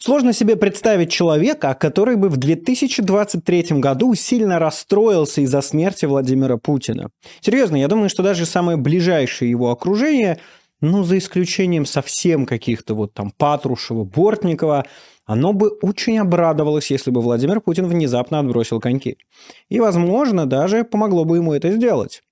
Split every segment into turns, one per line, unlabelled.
Сложно себе представить человека, который бы в 2023 году сильно расстроился из-за смерти Владимира Путина. Серьезно, я думаю, что даже самое ближайшее его окружение, ну, за исключением совсем каких-то вот там Патрушева, Бортникова, оно бы очень обрадовалось, если бы Владимир Путин внезапно отбросил коньки. И, возможно, даже помогло бы ему это сделать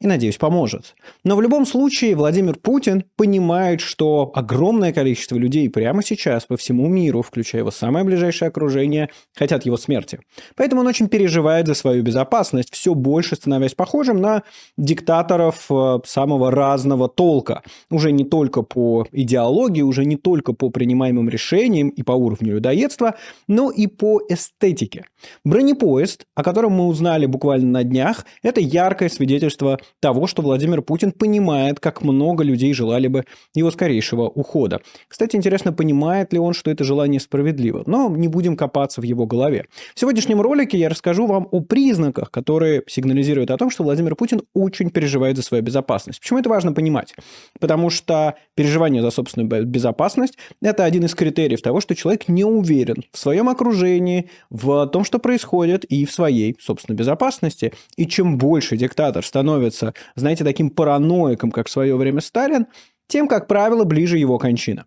и, надеюсь, поможет. Но в любом случае Владимир Путин понимает, что огромное количество людей прямо сейчас по всему миру, включая его самое ближайшее окружение, хотят его смерти. Поэтому он очень переживает за свою безопасность, все больше становясь похожим на диктаторов э, самого разного толка. Уже не только по идеологии, уже не только по принимаемым решениям и по уровню людоедства, но и по эстетике. Бронепоезд, о котором мы узнали буквально на днях, это яркое свидетельство того, что Владимир Путин понимает, как много людей желали бы его скорейшего ухода. Кстати, интересно, понимает ли он, что это желание справедливо. Но не будем копаться в его голове. В сегодняшнем ролике я расскажу вам о признаках, которые сигнализируют о том, что Владимир Путин очень переживает за свою безопасность. Почему это важно понимать? Потому что переживание за собственную безопасность – это один из критериев того, что человек не уверен в своем окружении, в том, что происходит, и в своей собственной безопасности. И чем больше диктатор становится становится, знаете, таким параноиком, как в свое время Сталин, тем, как правило, ближе его кончина.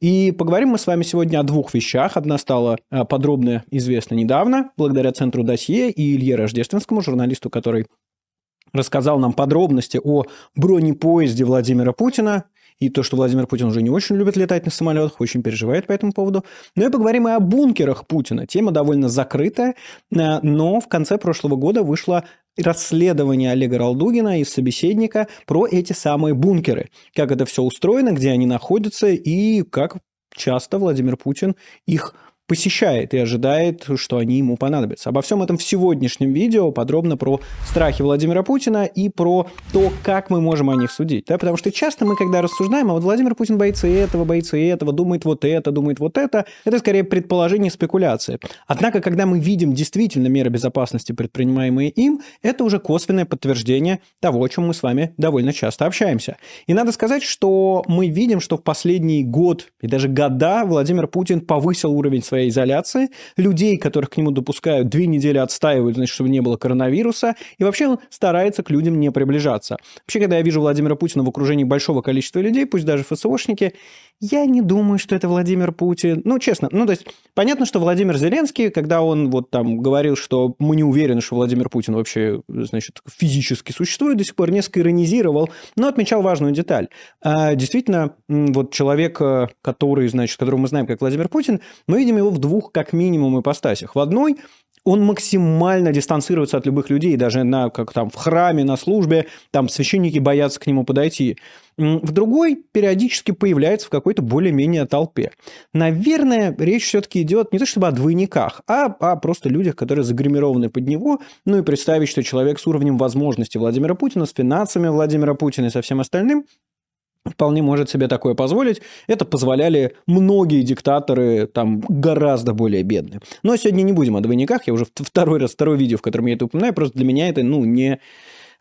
И поговорим мы с вами сегодня о двух вещах. Одна стала а, подробно известна недавно, благодаря Центру досье и Илье Рождественскому, журналисту, который рассказал нам подробности о бронепоезде Владимира Путина, и то, что Владимир Путин уже не очень любит летать на самолетах, очень переживает по этому поводу. Ну и поговорим и о бункерах Путина. Тема довольно закрытая, а, но в конце прошлого года вышла расследование Олега Ралдугина и собеседника про эти самые бункеры. Как это все устроено, где они находятся и как часто Владимир Путин их посещает и ожидает, что они ему понадобятся. Обо всем этом в сегодняшнем видео подробно про страхи Владимира Путина и про то, как мы можем о них судить. Да? Потому что часто мы, когда рассуждаем, а вот Владимир Путин боится этого, боится этого, думает вот это, думает вот это, это скорее предположение, спекуляция. Однако, когда мы видим действительно меры безопасности, предпринимаемые им, это уже косвенное подтверждение того, о чем мы с вами довольно часто общаемся. И надо сказать, что мы видим, что в последний год и даже года Владимир Путин повысил уровень своей изоляции, людей, которых к нему допускают, две недели отстаивают, значит, чтобы не было коронавируса, и вообще он старается к людям не приближаться. Вообще, когда я вижу Владимира Путина в окружении большого количества людей, пусть даже ФСОшники, я не думаю, что это Владимир Путин. Ну, честно, ну, то есть, понятно, что Владимир Зеленский, когда он вот там говорил, что мы не уверены, что Владимир Путин вообще, значит, физически существует, до сих пор несколько иронизировал, но отмечал важную деталь. А, действительно, вот человек, э, который, значит, которого мы знаем как Владимир Путин, мы видим его в двух, как минимум, ипостасях. В одной он максимально дистанцируется от любых людей, даже на, как там, в храме, на службе, там священники боятся к нему подойти. В другой периодически появляется в какой-то более-менее толпе. Наверное, речь все-таки идет не то чтобы о двойниках, а о просто людях, которые загримированы под него. Ну и представить, что человек с уровнем возможностей Владимира Путина, с финансами Владимира Путина и со всем остальным – вполне может себе такое позволить. Это позволяли многие диктаторы, там, гораздо более бедные. Но сегодня не будем о двойниках, я уже второй раз, второе видео, в котором я это упоминаю, просто для меня это, ну, не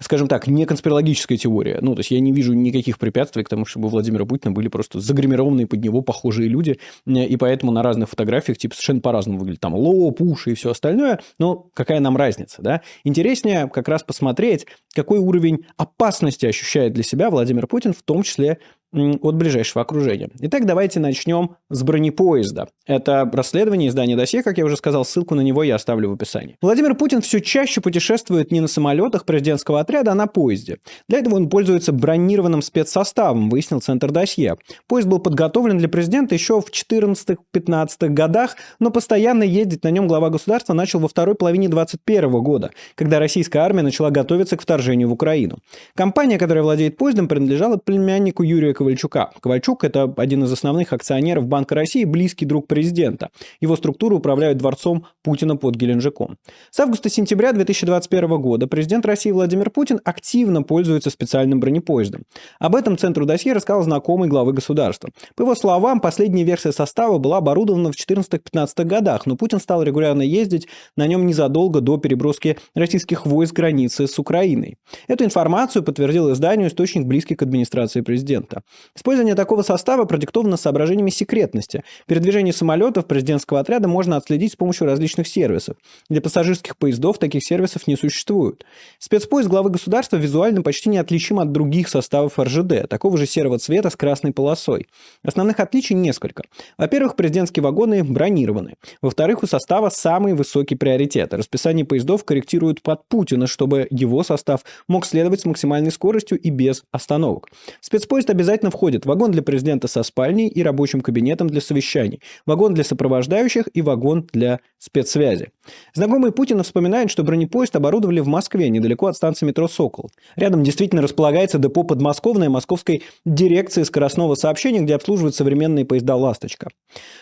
скажем так, не конспирологическая теория. Ну, то есть я не вижу никаких препятствий к тому, чтобы у Владимира Путина были просто загримированные под него похожие люди, и поэтому на разных фотографиях типа совершенно по-разному выглядит. Там лоб, уши и все остальное, но какая нам разница, да? Интереснее как раз посмотреть, какой уровень опасности ощущает для себя Владимир Путин, в том числе от ближайшего окружения. Итак, давайте начнем с бронепоезда. Это расследование издания «Досье», как я уже сказал, ссылку на него я оставлю в описании. Владимир Путин все чаще путешествует не на самолетах президентского отряда, а на поезде. Для этого он пользуется бронированным спецсоставом, выяснил Центр «Досье». Поезд был подготовлен для президента еще в 14-15 годах, но постоянно ездить на нем глава государства начал во второй половине 21 года, когда российская армия начала готовиться к вторжению в Украину. Компания, которая владеет поездом, принадлежала племяннику Юрия Ковальчука. Ковальчук – это один из основных акционеров Банка России, близкий друг президента. Его структуру управляют дворцом Путина под Геленджиком. С августа-сентября 2021 года президент России Владимир Путин активно пользуется специальным бронепоездом. Об этом Центру досье рассказал знакомый главы государства. По его словам, последняя версия состава была оборудована в 14-15 годах, но Путин стал регулярно ездить на нем незадолго до переброски российских войск границы с Украиной. Эту информацию подтвердил изданию источник близкий к администрации президента. Использование такого состава продиктовано соображениями секретности. Передвижение самолетов президентского отряда можно отследить с помощью различных сервисов. Для пассажирских поездов таких сервисов не существует. Спецпоезд главы государства визуально почти неотличим от других составов РЖД, такого же серого цвета с красной полосой. Основных отличий несколько. Во-первых, президентские вагоны бронированы. Во-вторых, у состава самый высокий приоритет. Расписание поездов корректируют под Путина, чтобы его состав мог следовать с максимальной скоростью и без остановок. Спецпоезд обязательно входит вагон для президента со спальней и рабочим кабинетом для совещаний, вагон для сопровождающих и вагон для спецсвязи. Знакомый Путина вспоминает, что бронепоезд оборудовали в Москве, недалеко от станции метро «Сокол». Рядом действительно располагается депо подмосковной Московской дирекции скоростного сообщения, где обслуживают современные поезда «Ласточка».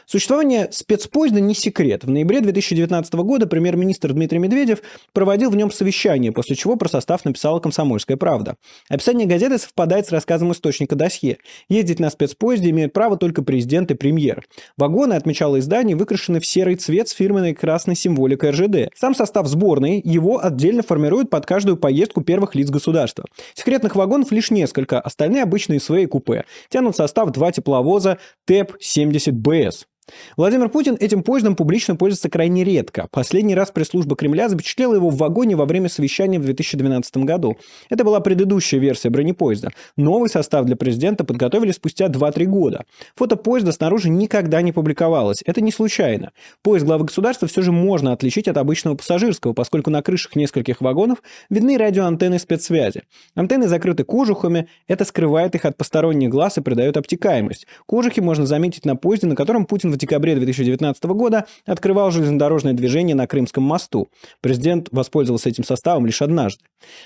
Существование спецпоезда не секрет. В ноябре 2019 года премьер-министр Дмитрий Медведев проводил в нем совещание, после чего про состав написала «Комсомольская правда». Описание газеты совпадает с рассказом источника досье. Ездить на спецпоезде имеют право только президент и премьер. Вагоны, отмечало издание, выкрашены в серый цвет с фирменной красной символикой РЖД. Сам состав сборной его отдельно формируют под каждую поездку первых лиц государства. Секретных вагонов лишь несколько, остальные обычные свои купе. Тянут состав два тепловоза ТЭП-70БС. Владимир Путин этим поездом публично пользуется крайне редко. Последний раз пресс-служба Кремля запечатлела его в вагоне во время совещания в 2012 году. Это была предыдущая версия бронепоезда. Новый состав для президента подготовили спустя 2-3 года. Фото поезда снаружи никогда не публиковалось. Это не случайно. Поезд главы государства все же можно отличить от обычного пассажирского, поскольку на крышах нескольких вагонов видны радиоантенны спецсвязи. Антенны закрыты кожухами, это скрывает их от посторонних глаз и придает обтекаемость. Кожухи можно заметить на поезде, на котором Путин в декабре 2019 года открывал железнодорожное движение на Крымском мосту. Президент воспользовался этим составом лишь однажды.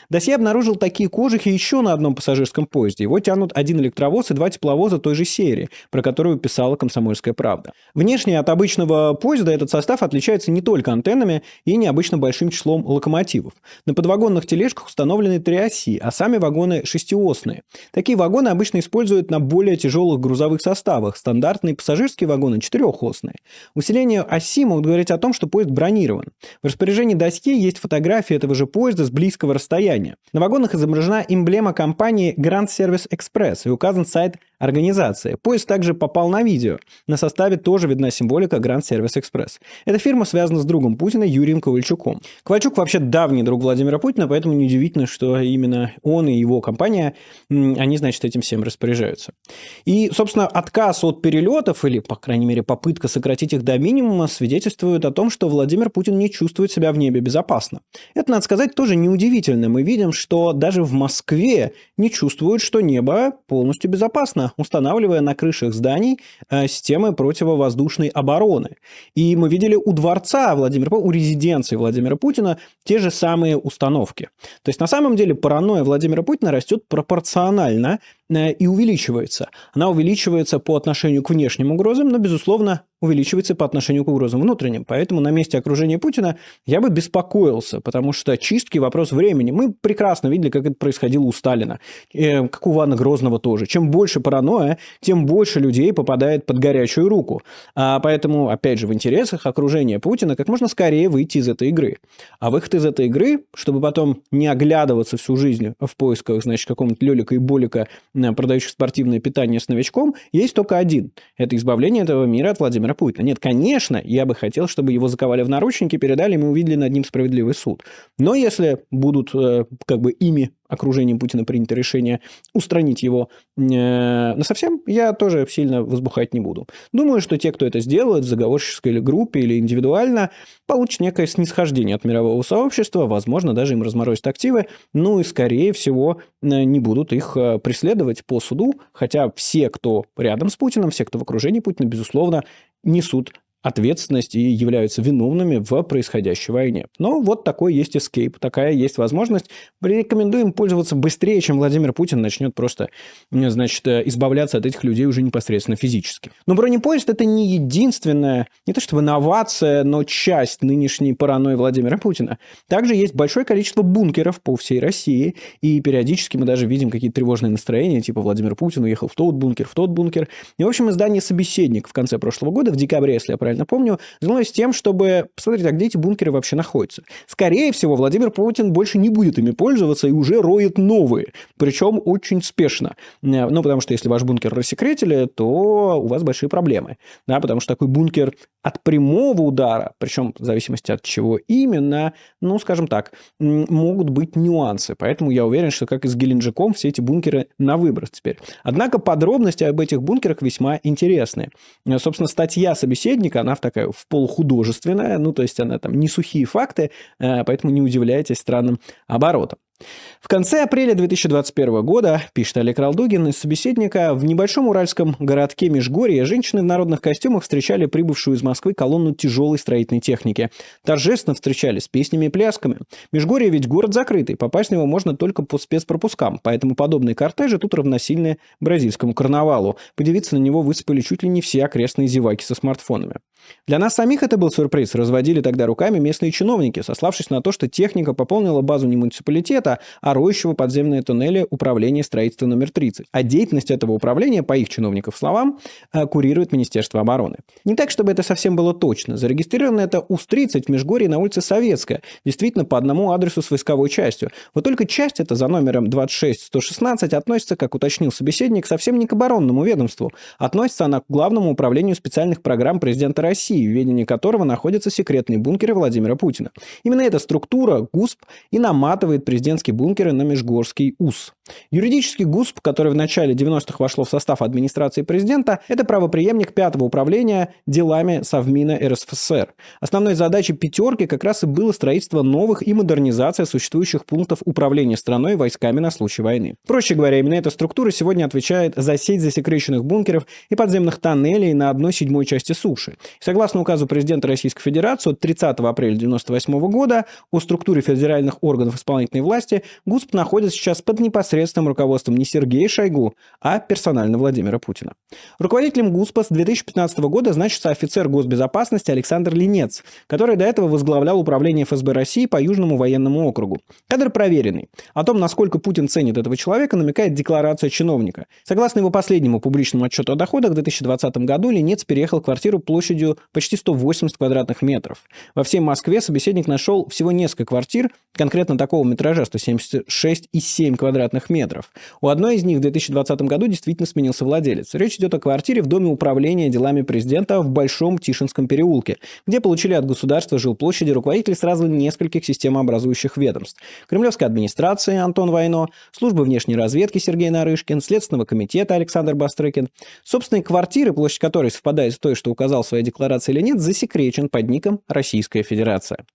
Досье обнаружил такие кожухи еще на одном пассажирском поезде. Его тянут один электровоз и два тепловоза той же серии, про которую писала «Комсомольская правда». Внешне от обычного поезда этот состав отличается не только антеннами и необычно большим числом локомотивов. На подвагонных тележках установлены три оси, а сами вагоны шестиосные. Такие вагоны обычно используют на более тяжелых грузовых составах. Стандартные пассажирские вагоны трехосные. Усиление оси могут говорить о том, что поезд бронирован. В распоряжении досье есть фотографии этого же поезда с близкого расстояния. На вагонах изображена эмблема компании Grand Service Express и указан сайт организации. Поезд также попал на видео. На составе тоже видна символика Grand Service Express. Эта фирма связана с другом Путина Юрием Ковальчуком. Ковальчук вообще давний друг Владимира Путина, поэтому неудивительно, что именно он и его компания, они, значит, этим всем распоряжаются. И, собственно, отказ от перелетов, или, по крайней мере, попытка сократить их до минимума, свидетельствует о том, что Владимир Путин не чувствует себя в небе безопасно. Это, надо сказать, тоже неудивительно. Мы видим, что даже в Москве не чувствуют, что небо полностью безопасно устанавливая на крышах зданий э, системы противовоздушной обороны. И мы видели у дворца Владимира у резиденции Владимира Путина те же самые установки. То есть на самом деле паранойя Владимира Путина растет пропорционально и увеличивается. Она увеличивается по отношению к внешним угрозам, но, безусловно, увеличивается по отношению к угрозам внутренним. Поэтому на месте окружения Путина я бы беспокоился, потому что чистки – вопрос времени. Мы прекрасно видели, как это происходило у Сталина, э, как у Ивана Грозного тоже. Чем больше паранойя, тем больше людей попадает под горячую руку. А поэтому, опять же, в интересах окружения Путина как можно скорее выйти из этой игры. А выход из этой игры, чтобы потом не оглядываться всю жизнь в поисках, значит, какого-нибудь Лелика и Болика продающих спортивное питание с новичком, есть только один. Это избавление этого мира от Владимира Путина. Нет, конечно, я бы хотел, чтобы его заковали в наручники, передали, и мы увидели над ним справедливый суд. Но если будут э, как бы ими окружением Путина принято решение устранить его э, совсем, я тоже сильно возбухать не буду. Думаю, что те, кто это сделает в заговорческой или группе, или индивидуально, получат некое снисхождение от мирового сообщества, возможно, даже им разморозят активы, ну и, скорее всего, э, не будут их э, преследовать по суду, хотя все, кто рядом с Путиным, все, кто в окружении Путина, безусловно, несут ответственность и являются виновными в происходящей войне. Но вот такой есть эскейп, такая есть возможность. Рекомендуем пользоваться быстрее, чем Владимир Путин начнет просто, значит, избавляться от этих людей уже непосредственно физически. Но бронепоезд – это не единственная, не то чтобы инновация, но часть нынешней паранойи Владимира Путина. Также есть большое количество бункеров по всей России, и периодически мы даже видим какие-то тревожные настроения, типа Владимир Путин уехал в тот бункер, в тот бункер. И, в общем, издание «Собеседник» в конце прошлого года, в декабре, если я правильно правильно помню, занялось тем, чтобы посмотреть, а где эти бункеры вообще находятся. Скорее всего, Владимир Путин больше не будет ими пользоваться и уже роет новые, причем очень спешно. Э, ну, потому что если ваш бункер рассекретили, то у вас большие проблемы. Да, потому что такой бункер от прямого удара, причем в зависимости от чего именно, ну, скажем так, могут быть нюансы. Поэтому я уверен, что как и с Геленджиком, все эти бункеры на выброс теперь. Однако подробности об этих бункерах весьма интересные. Э, собственно, статья собеседника, она такая в полухудожественная, ну, то есть она там не сухие факты, э, поэтому не удивляйтесь странным оборотом. В конце апреля 2021 года, пишет Олег Ралдугин из собеседника, в небольшом уральском городке Межгорье женщины в народных костюмах встречали прибывшую из Москвы колонну тяжелой строительной техники. Торжественно встречали с песнями и плясками. Межгорье ведь город закрытый, попасть в него можно только по спецпропускам, поэтому подобные кортежи тут равносильны бразильскому карнавалу. Подивиться на него высыпали чуть ли не все окрестные зеваки со смартфонами. Для нас самих это был сюрприз. Разводили тогда руками местные чиновники, сославшись на то, что техника пополнила базу не муниципалитета, а роющего подземные туннели управления строительства номер 30. А деятельность этого управления, по их чиновников словам, э, курирует Министерство обороны. Не так, чтобы это совсем было точно. Зарегистрировано это УС-30 в Межгорье на улице Советская, действительно по одному адресу с войсковой частью. Вот только часть эта за номером 26116 относится, как уточнил собеседник, совсем не к оборонному ведомству. Относится она к Главному управлению специальных программ президента России в ведении которого находятся секретные бункеры Владимира Путина. Именно эта структура, ГУСП, и наматывает президентские бункеры на Межгорский УС. Юридический ГУСП, который в начале 90-х вошло в состав администрации президента, это правоприемник пятого управления делами Совмина РСФСР. Основной задачей «пятерки» как раз и было строительство новых и модернизация существующих пунктов управления страной войсками на случай войны. Проще говоря, именно эта структура сегодня отвечает за сеть засекреченных бункеров и подземных тоннелей на одной седьмой части суши. Согласно указу президента Российской Федерации от 30 апреля 1998 года о структуре федеральных органов исполнительной власти, ГУСП находится сейчас под непосредственным руководством не Сергея Шойгу, а персонально Владимира Путина. Руководителем ГУСПа с 2015 года значится офицер госбезопасности Александр Ленец, который до этого возглавлял управление ФСБ России по Южному военному округу. Кадр проверенный. О том, насколько Путин ценит этого человека, намекает декларация чиновника. Согласно его последнему публичному отчету о доходах, в 2020 году Ленец переехал в квартиру площадью почти 180 квадратных метров. Во всей Москве собеседник нашел всего несколько квартир, конкретно такого метража 176,7 квадратных метров. У одной из них в 2020 году действительно сменился владелец. Речь идет о квартире в Доме управления делами президента в Большом Тишинском переулке, где получили от государства жилплощади руководители сразу нескольких системообразующих ведомств. Кремлевской администрации Антон Войно, службы внешней разведки Сергей Нарышкин, Следственного комитета Александр Бастрыкин. Собственные квартиры, площадь которой совпадает с той, что указал в своей декларации Ленец засекречен под ником Российская Федерация.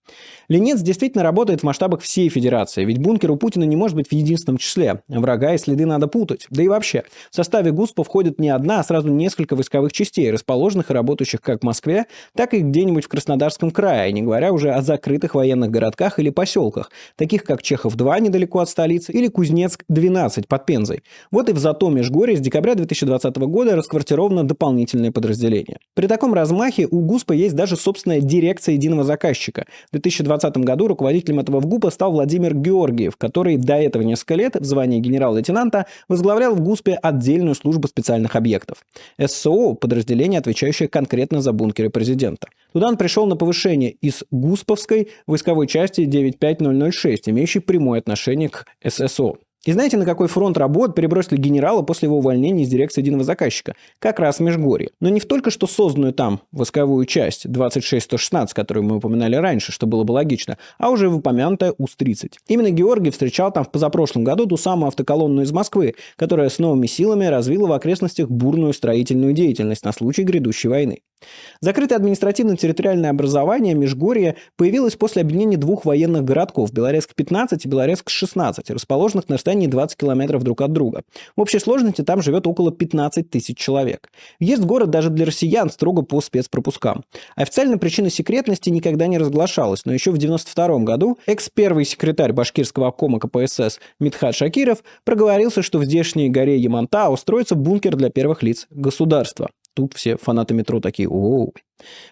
Ленец действительно работает в масштабах всей Федерации, ведь бункер у Путина не может быть в единственном числе. Врага и следы надо путать. Да и вообще, в составе ГУСПа входит не одна, а сразу несколько войсковых частей, расположенных и работающих как в Москве, так и где-нибудь в Краснодарском крае, не говоря уже о закрытых военных городках или поселках, таких как Чехов-2 недалеко от столицы или Кузнецк-12 под Пензой. Вот и в Зато Межгорье с декабря 2020 года расквартировано дополнительное подразделение. При таком размахе у ГУСПа есть даже собственная дирекция единого заказчика. В 2020 году руководителем этого ГУПа стал Владимир Георгиев, который до этого несколько лет в звании генерал-лейтенанта возглавлял в ГУСПе отдельную службу специальных объектов. ССО – подразделение, отвечающее конкретно за бункеры президента. Туда он пришел на повышение из ГУСПовской войсковой части 95006, имеющей прямое отношение к ССО. И знаете, на какой фронт работ перебросили генерала после его увольнения из дирекции единого заказчика? Как раз в Межгорье. Но не в только что созданную там восковую часть 26116, которую мы упоминали раньше, что было бы логично, а уже в упомянутая УС-30. Именно Георгий встречал там в позапрошлом году ту самую автоколонну из Москвы, которая с новыми силами развила в окрестностях бурную строительную деятельность на случай грядущей войны. Закрытое административно-территориальное образование Межгорье появилось после объединения двух военных городков – Белорецк-15 и Белорецк-16, расположенных на расстоянии 20 километров друг от друга. В общей сложности там живет около 15 тысяч человек. В город даже для россиян строго по спецпропускам. Официально причина секретности никогда не разглашалась, но еще в 1992 году экс-первый секретарь башкирского обкома КПСС Митхат Шакиров проговорился, что в здешней горе Яманта устроится бункер для первых лиц государства. Тут все фанаты метро такие, оу.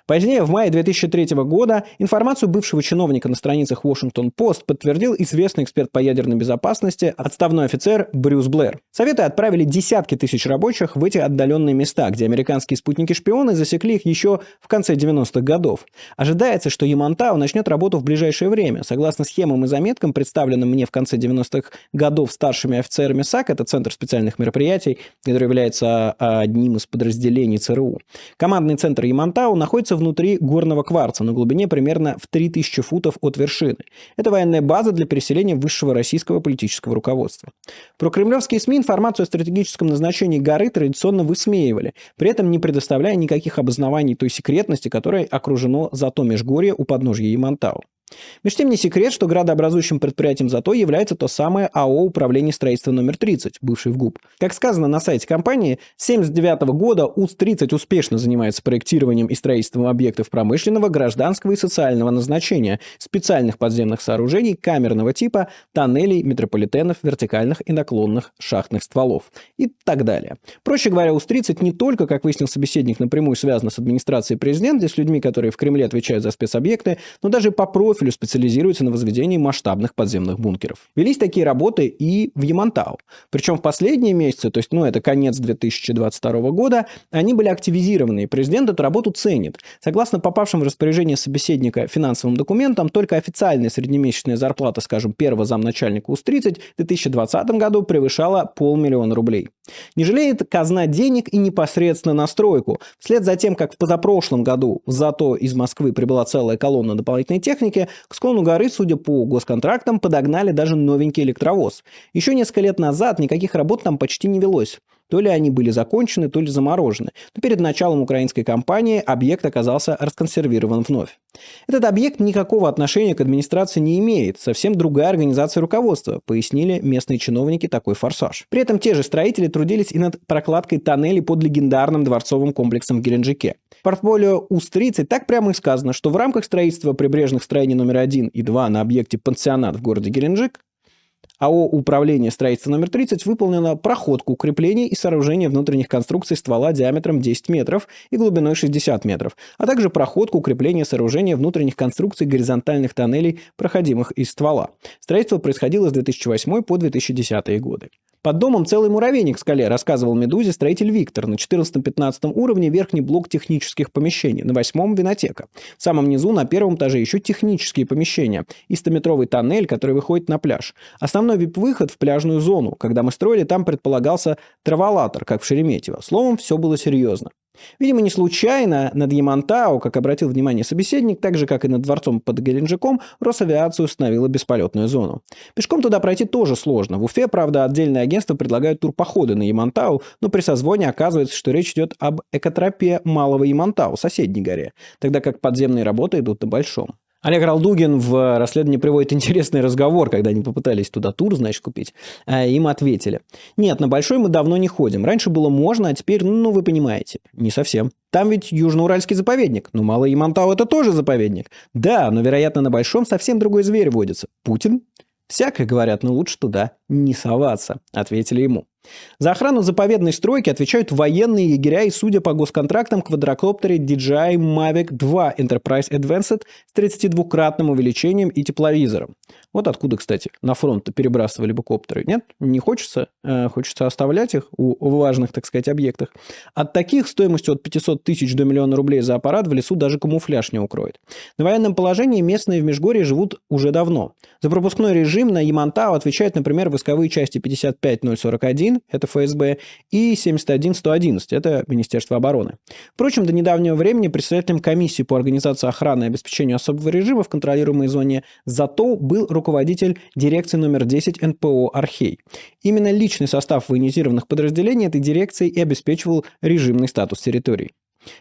Позднее, в мае 2003 года, информацию бывшего чиновника на страницах Washington-Post подтвердил известный эксперт по ядерной безопасности, отставной офицер Брюс Блэр. Советы отправили десятки тысяч рабочих в эти отдаленные места, где американские спутники-шпионы засекли их еще в конце 90-х годов. Ожидается, что Ямантау начнет работу в ближайшее время. Согласно схемам и заметкам, представленным мне в конце 90-х годов старшими офицерами САК, это Центр специальных мероприятий, который является а, одним из подразделений ЦРУ. Командный центр Ямантау находится внутри горного кварца на глубине примерно в 3000 футов от вершины. Это военная база для переселения высшего российского политического руководства. Про кремлевские СМИ информацию о стратегическом назначении горы традиционно высмеивали, при этом не предоставляя никаких обоснований той секретности, которой окружено зато межгорье у подножья Ямантау. Между тем не секрет, что градообразующим предприятием ЗАТО является то самое АО «Управление строительства номер 30», бывший в ГУП. Как сказано на сайте компании, с 1979 года УС-30 успешно занимается проектированием и строительством объектов промышленного, гражданского и социального назначения, специальных подземных сооружений камерного типа, тоннелей, метрополитенов, вертикальных и наклонных шахтных стволов и так далее. Проще говоря, УС-30 не только, как выяснил собеседник, напрямую связано с администрацией президента, с людьми, которые в Кремле отвечают за спецобъекты, но даже по профилю профилю специализируется на возведении масштабных подземных бункеров. Велись такие работы и в Ямантау. Причем в последние месяцы, то есть, ну, это конец 2022 года, они были активизированы, и президент эту работу ценит. Согласно попавшим в распоряжение собеседника финансовым документам, только официальная среднемесячная зарплата, скажем, первого замначальника УС-30 в 2020 году превышала полмиллиона рублей. Не жалеет казна денег и непосредственно на стройку. Вслед за тем, как в позапрошлом году зато из Москвы прибыла целая колонна дополнительной техники, к склону горы, судя по госконтрактам, подогнали даже новенький электровоз. Еще несколько лет назад никаких работ там почти не велось. То ли они были закончены, то ли заморожены. Но перед началом украинской кампании объект оказался расконсервирован вновь. Этот объект никакого отношения к администрации не имеет, совсем другая организация руководства, пояснили местные чиновники такой форсаж. При этом те же строители трудились и над прокладкой тоннелей под легендарным дворцовым комплексом в Геленджике. В портфолио УС-30 так прямо и сказано, что в рамках строительства прибрежных строений номер 1 и 2 на объекте пансионат в городе Геленджик АО «Управление строительства номер 30» выполнено проходку укреплений и сооружения внутренних конструкций ствола диаметром 10 метров и глубиной 60 метров, а также проходку укрепления сооружения внутренних конструкций горизонтальных тоннелей, проходимых из ствола. Строительство происходило с 2008 по 2010 годы. Под домом целый муравейник в скале, рассказывал «Медузе» строитель Виктор. На 14-15 уровне верхний блок технических помещений, на восьмом – винотека. В самом низу на первом этаже еще технические помещения и 100-метровый тоннель, который выходит на пляж. Основной вип-выход в пляжную зону. Когда мы строили, там предполагался траволатор, как в Шереметьево. Словом, все было серьезно. Видимо, не случайно над Ямантау, как обратил внимание собеседник, так же, как и над дворцом под Геленджиком, Росавиация установила бесполетную зону. Пешком туда пройти тоже сложно. В Уфе, правда, отдельное агентство предлагают турпоходы на Ямантау, но при созвоне оказывается, что речь идет об экотропе Малого Ямантау, соседней горе, тогда как подземные работы идут на Большом. Олег Ралдугин в расследовании приводит интересный разговор, когда они попытались туда тур, значит, купить. А им ответили. Нет, на Большой мы давно не ходим. Раньше было можно, а теперь, ну, вы понимаете, не совсем. Там ведь Южноуральский заповедник. Ну, Малый Ямантау – это тоже заповедник. Да, но, вероятно, на Большом совсем другой зверь водится. Путин? Всякое говорят, но лучше туда не соваться, ответили ему. За охрану заповедной стройки отвечают военные егеря и, судя по госконтрактам, квадрокоптеры DJI Mavic 2 Enterprise Advanced с 32-кратным увеличением и тепловизором. Вот откуда, кстати, на фронт перебрасывали бы коптеры. Нет, не хочется. Э, хочется оставлять их у важных, так сказать, объектах. От таких стоимостью от 500 тысяч до миллиона рублей за аппарат в лесу даже камуфляж не укроет. На военном положении местные в Межгорье живут уже давно. За пропускной режим на Ямантау отвечают, например, войсковые части 55041, это ФСБ, и 71111, это Министерство обороны. Впрочем, до недавнего времени председателем комиссии по организации охраны и обеспечению особого режима в контролируемой зоне ЗАТО был руководитель дирекции номер 10 НПО «Архей». Именно личный состав военизированных подразделений этой дирекции и обеспечивал режимный статус территорий.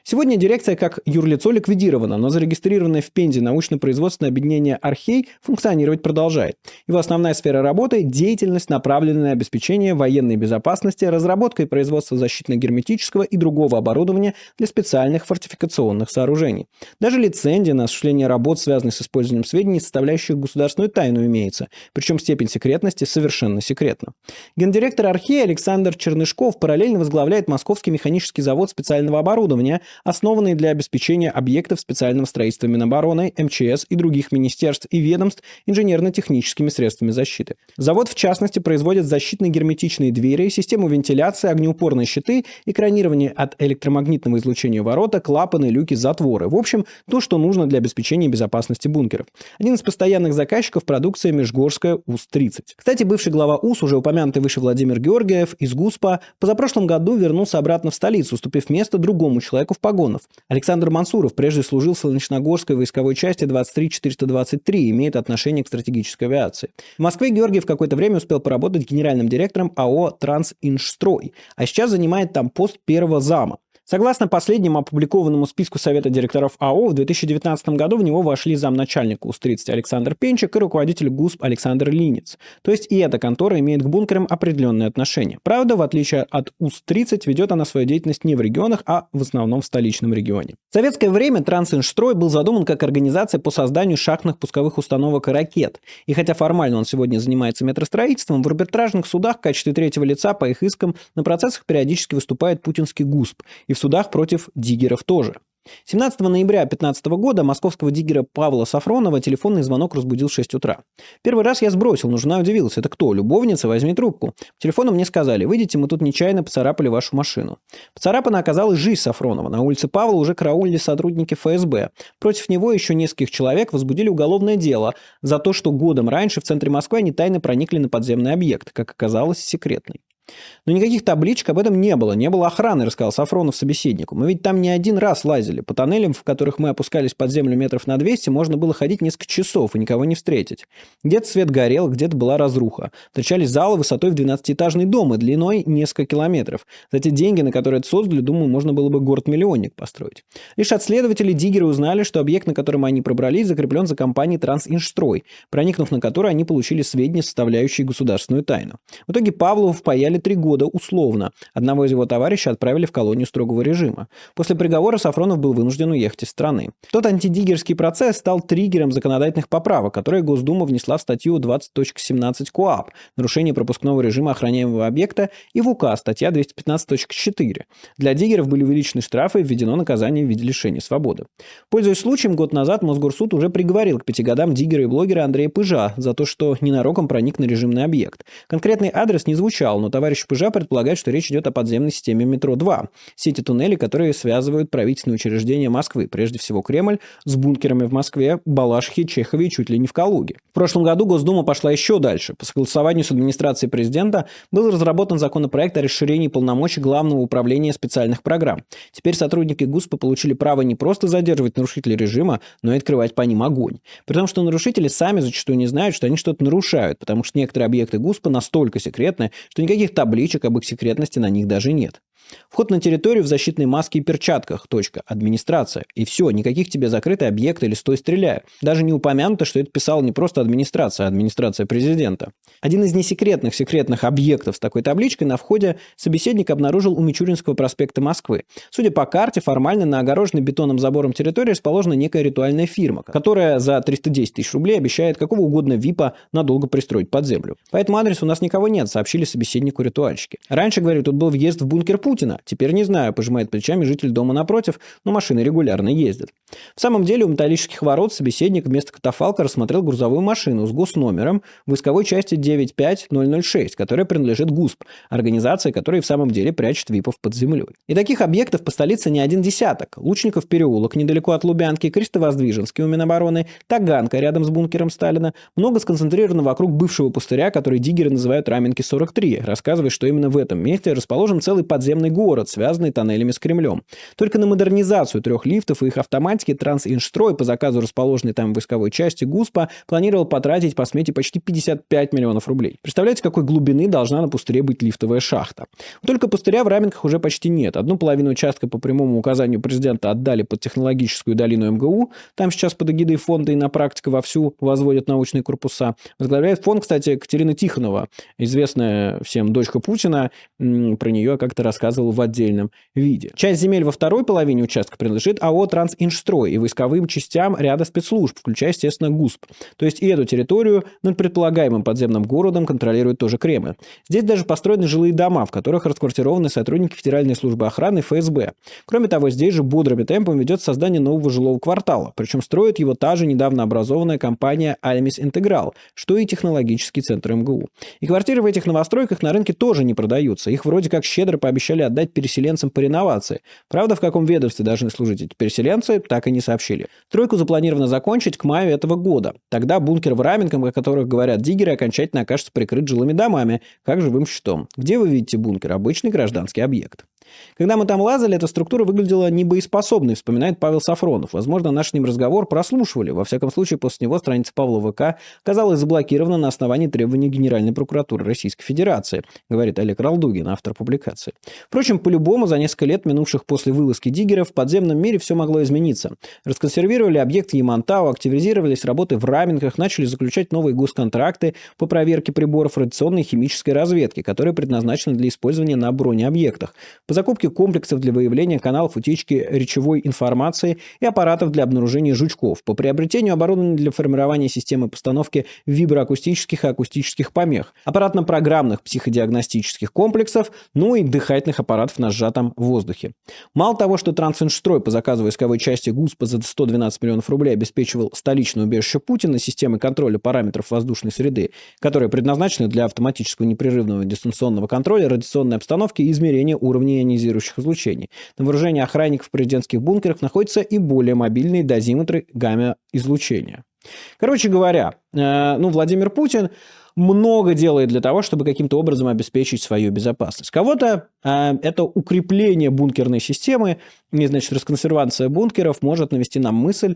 Сегодня дирекция как юрлицо ликвидирована, но зарегистрированное в Пензе научно-производственное объединение «Архей» функционировать продолжает. Его основная сфера работы – деятельность, направленная на обеспечение военной безопасности, разработка и производство защитно-герметического и другого оборудования для специальных фортификационных сооружений. Даже лицензия на осуществление работ, связанных с использованием сведений, составляющих государственную тайну, имеется, причем степень секретности совершенно секретна. Гендиректор «Архея» Александр Чернышков параллельно возглавляет Московский механический завод специального оборудования, сооружения, основанные для обеспечения объектов специального строительства Минобороны, МЧС и других министерств и ведомств инженерно-техническими средствами защиты. Завод, в частности, производит защитные герметичные двери, систему вентиляции, огнеупорные щиты, экранирование от электромагнитного излучения ворота, клапаны, люки, затворы. В общем, то, что нужно для обеспечения безопасности бункеров. Один из постоянных заказчиков – продукция Межгорская УС-30. Кстати, бывший глава УС, уже упомянутый выше Владимир Георгиев из ГУСПа, позапрошлом году вернулся обратно в столицу, уступив место другому человеку в погонах. Александр Мансуров прежде служил в Солнечногорской войсковой части 23423, имеет отношение к стратегической авиации. В Москве Георгиев какое-то время успел поработать генеральным директором АО «Трансинжстрой», а сейчас занимает там пост первого зама. Согласно последнему опубликованному списку Совета директоров АО, в 2019 году в него вошли замначальника УС-30 Александр Пенчик и руководитель ГУСП Александр Линец. То есть и эта контора имеет к бункерам определенные отношения. Правда, в отличие от УС-30, ведет она свою деятельность не в регионах, а в основном в столичном регионе. В советское время Трансинжстрой был задуман как организация по созданию шахтных пусковых установок и ракет. И хотя формально он сегодня занимается метростроительством, в арбитражных судах в качестве третьего лица по их искам на процессах периодически выступает путинский ГУСП. И судах против диггеров тоже. 17 ноября 2015 года московского диггера Павла Сафронова телефонный звонок разбудил в 6 утра. Первый раз я сбросил, но жена удивилась. Это кто? Любовница? Возьми трубку. По телефону мне сказали, выйдите, мы тут нечаянно поцарапали вашу машину. Поцарапана оказалась жизнь Сафронова. На улице Павла уже караулили сотрудники ФСБ. Против него еще нескольких человек возбудили уголовное дело за то, что годом раньше в центре Москвы они тайно проникли на подземный объект, как оказалось, секретный. Но никаких табличек об этом не было, не было охраны, рассказал Сафронов собеседнику. Мы ведь там не один раз лазили. По тоннелям, в которых мы опускались под землю метров на 200, можно было ходить несколько часов и никого не встретить. Где-то свет горел, где-то была разруха. Встречались залы высотой в 12-этажный дом и длиной несколько километров. За те деньги, на которые это создали, думаю, можно было бы город-миллионник построить. Лишь от следователей Диггеры узнали, что объект, на котором они пробрались, закреплен за компанией Трансинжстрой, проникнув на который они получили сведения, составляющие государственную тайну. В итоге Павлову впаяли три года условно. Одного из его товарищей отправили в колонию строгого режима. После приговора Сафронов был вынужден уехать из страны. Тот антидиггерский процесс стал триггером законодательных поправок, которые Госдума внесла в статью 20.17 КОАП «Нарушение пропускного режима охраняемого объекта» и в УК статья 215.4. Для диггеров были увеличены штрафы и введено наказание в виде лишения свободы. Пользуясь случаем, год назад Мосгорсуд уже приговорил к пяти годам диггера и блогера Андрея Пыжа за то, что ненароком проник на режимный объект. Конкретный адрес не звучал, но товарищ Пыжа предполагает, что речь идет о подземной системе метро-2, сети туннелей, которые связывают правительственные учреждения Москвы, прежде всего Кремль, с бункерами в Москве, Балашихе, Чехове и чуть ли не в Калуге. В прошлом году Госдума пошла еще дальше. По согласованию с администрацией президента был разработан законопроект о расширении полномочий Главного управления специальных программ. Теперь сотрудники ГУСПа получили право не просто задерживать нарушителей режима, но и открывать по ним огонь. При том, что нарушители сами зачастую не знают, что они что-то нарушают, потому что некоторые объекты ГУСПа настолько секретны, что никаких табличек об их секретности на них даже нет. Вход на территорию в защитной маске и перчатках. Точка. Администрация. И все. Никаких тебе закрытый объект или стой стреляю. Даже не упомянуто, что это писала не просто администрация, а администрация президента. Один из несекретных секретных объектов с такой табличкой на входе собеседник обнаружил у Мичуринского проспекта Москвы. Судя по карте, формально на огороженной бетонным забором территории расположена некая ритуальная фирма, которая за 310 тысяч рублей обещает какого угодно ВИПа надолго пристроить под землю. По этому адресу у нас никого нет, сообщили собеседнику ритуальщики. Раньше, говорю, тут был въезд в бункер Путина, Путина. Теперь не знаю, пожимает плечами житель дома напротив, но машины регулярно ездят. В самом деле у металлических ворот собеседник вместо катафалка рассмотрел грузовую машину с госномером в войсковой части 95006, которая принадлежит ГУСП, организация, которая в самом деле прячет ВИПов под землей. И таких объектов по столице не один десяток. Лучников переулок недалеко от Лубянки, Крестовоздвиженский у Минобороны, Таганка рядом с бункером Сталина. Много сконцентрировано вокруг бывшего пустыря, который диггеры называют Раменки 43, рассказывая, что именно в этом месте расположен целый подземный огромный город, связанный тоннелями с Кремлем. Только на модернизацию трех лифтов и их автоматики Трансинжстрой по заказу расположенной там войсковой части ГУСПа планировал потратить по смете почти 55 миллионов рублей. Представляете, какой глубины должна на пустыре быть лифтовая шахта? Только пустыря в Раменках уже почти нет. Одну половину участка по прямому указанию президента отдали под технологическую долину МГУ. Там сейчас под эгидой фонда и на практике вовсю возводят научные корпуса. Возглавляет фонд, кстати, Катерина Тихонова, известная всем дочка Путина. Про нее как-то рассказывала рассказывал в отдельном виде. Часть земель во второй половине участка принадлежит АО «Трансинжстрой» и войсковым частям ряда спецслужб, включая, естественно, ГУСП. То есть и эту территорию над предполагаемым подземным городом контролирует тоже Кремль. Здесь даже построены жилые дома, в которых расквартированы сотрудники Федеральной службы охраны ФСБ. Кроме того, здесь же бодрыми темпами ведет создание нового жилого квартала. Причем строит его та же недавно образованная компания «Альмис Интеграл», что и технологический центр МГУ. И квартиры в этих новостройках на рынке тоже не продаются. Их вроде как щедро пообещали отдать переселенцам по реновации. Правда, в каком ведомстве должны служить эти переселенцы, так и не сообщили. Тройку запланировано закончить к маю этого года. Тогда бункер в Раменком, о которых говорят диггеры, окончательно окажется прикрыт жилыми домами, как живым щитом. Где вы видите бункер? Обычный гражданский объект. Когда мы там лазали, эта структура выглядела небоеспособной, вспоминает Павел Сафронов. Возможно, наш с ним разговор прослушивали. Во всяком случае, после него страница Павла ВК оказалась заблокирована на основании требований Генеральной прокуратуры Российской Федерации, говорит Олег Ралдугин, автор публикации. Впрочем, по-любому, за несколько лет, минувших после вылазки диггеров, в подземном мире все могло измениться. Расконсервировали объекты Ямантау, активизировались работы в раменках, начали заключать новые госконтракты по проверке приборов радиационной и химической разведки, которые предназначены для использования на бронеобъектах. По закупке комплексов для выявления каналов утечки речевой информации и аппаратов для обнаружения жучков, по приобретению оборудования для формирования системы постановки виброакустических и акустических помех, аппаратно-программных психодиагностических комплексов, ну и дыхательных аппаратов на сжатом воздухе. Мало того, что Трансинжстрой по заказу войсковой части ГУСПа за 112 миллионов рублей обеспечивал столичное убежище Путина системой контроля параметров воздушной среды, которые предназначены для автоматического непрерывного дистанционного контроля радиационной обстановки и измерения уровня ионизирующих излучений. На вооружении охранников президентских бункерах находятся и более мобильные дозиметры гамма-излучения. Короче говоря, э, ну, Владимир Путин много делает для того, чтобы каким-то образом обеспечить свою безопасность. Кого-то э, это укрепление бункерной системы, и, значит, расконсервация бункеров может навести нам мысль,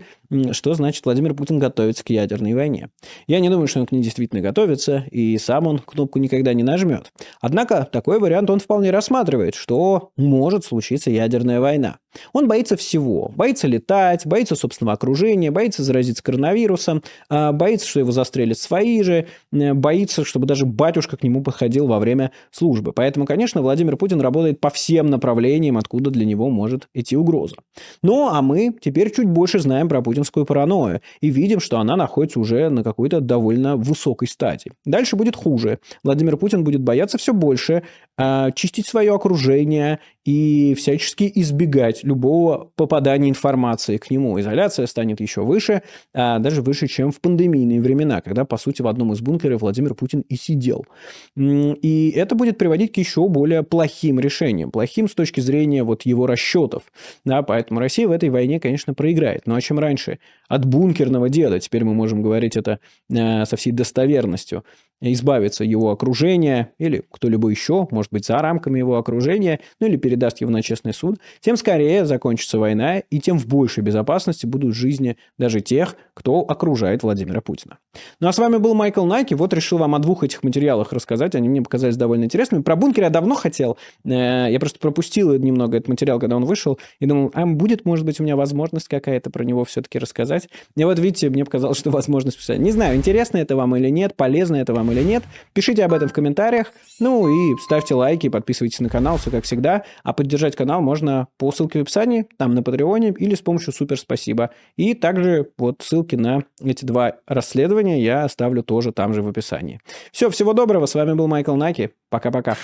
что значит Владимир Путин готовится к ядерной войне. Я не думаю, что он к ней действительно готовится, и сам он кнопку никогда не нажмет. Однако такой вариант он вполне рассматривает, что может случиться ядерная война. Он боится всего. Боится летать, боится собственного окружения, боится заразиться коронавирусом, а, боится, что его застрелят свои же, боится, чтобы даже батюшка к нему подходил во время службы. Поэтому, конечно, Владимир Путин работает по всем направлениям, откуда для него может идти угроза. Ну, а мы теперь чуть больше знаем про путинскую паранойю и видим, что она находится уже на какой-то довольно высокой стадии. Дальше будет хуже. Владимир Путин будет бояться все больше, а, чистить свое окружение и всячески избегать любого попадания информации к нему. Изоляция станет еще выше, а даже выше, чем в пандемийные времена, когда, по сути, в одном из бункеров Владимир Путин и сидел. И это будет приводить к еще более плохим решениям, плохим с точки зрения вот его расчетов. Да, поэтому Россия в этой войне, конечно, проиграет. Но а чем раньше? От бункерного деда, теперь мы можем говорить это э, со всей достоверностью, избавиться его окружения или кто-либо еще, может быть, за рамками его окружения, ну или передаст его на честный суд, тем скорее закончится война, и тем в большей безопасности будут жизни даже тех, кто окружает Владимира Путина. Ну а с вами был Майкл Найки. Вот решил вам о двух этих материалах рассказать. Они мне показались довольно интересными. Про бункер я давно хотел. Э, я просто пропустил немного этот материал, когда он вышел. И думал, а будет, может быть, у меня возможность какая-то про него все-таки рассказать. И вот видите, мне показалось, что возможность писать. Не знаю, интересно это вам или нет, полезно это вам или нет. Пишите об этом в комментариях. Ну и ставьте лайки, подписывайтесь на канал, все как всегда. А поддержать канал можно по ссылке в описании, там на Патреоне или с помощью супер спасибо. И также вот ссылки на эти два расследования я оставлю тоже там же в описании. Все, всего доброго. С вами был Майкл Наки. Пока-пока.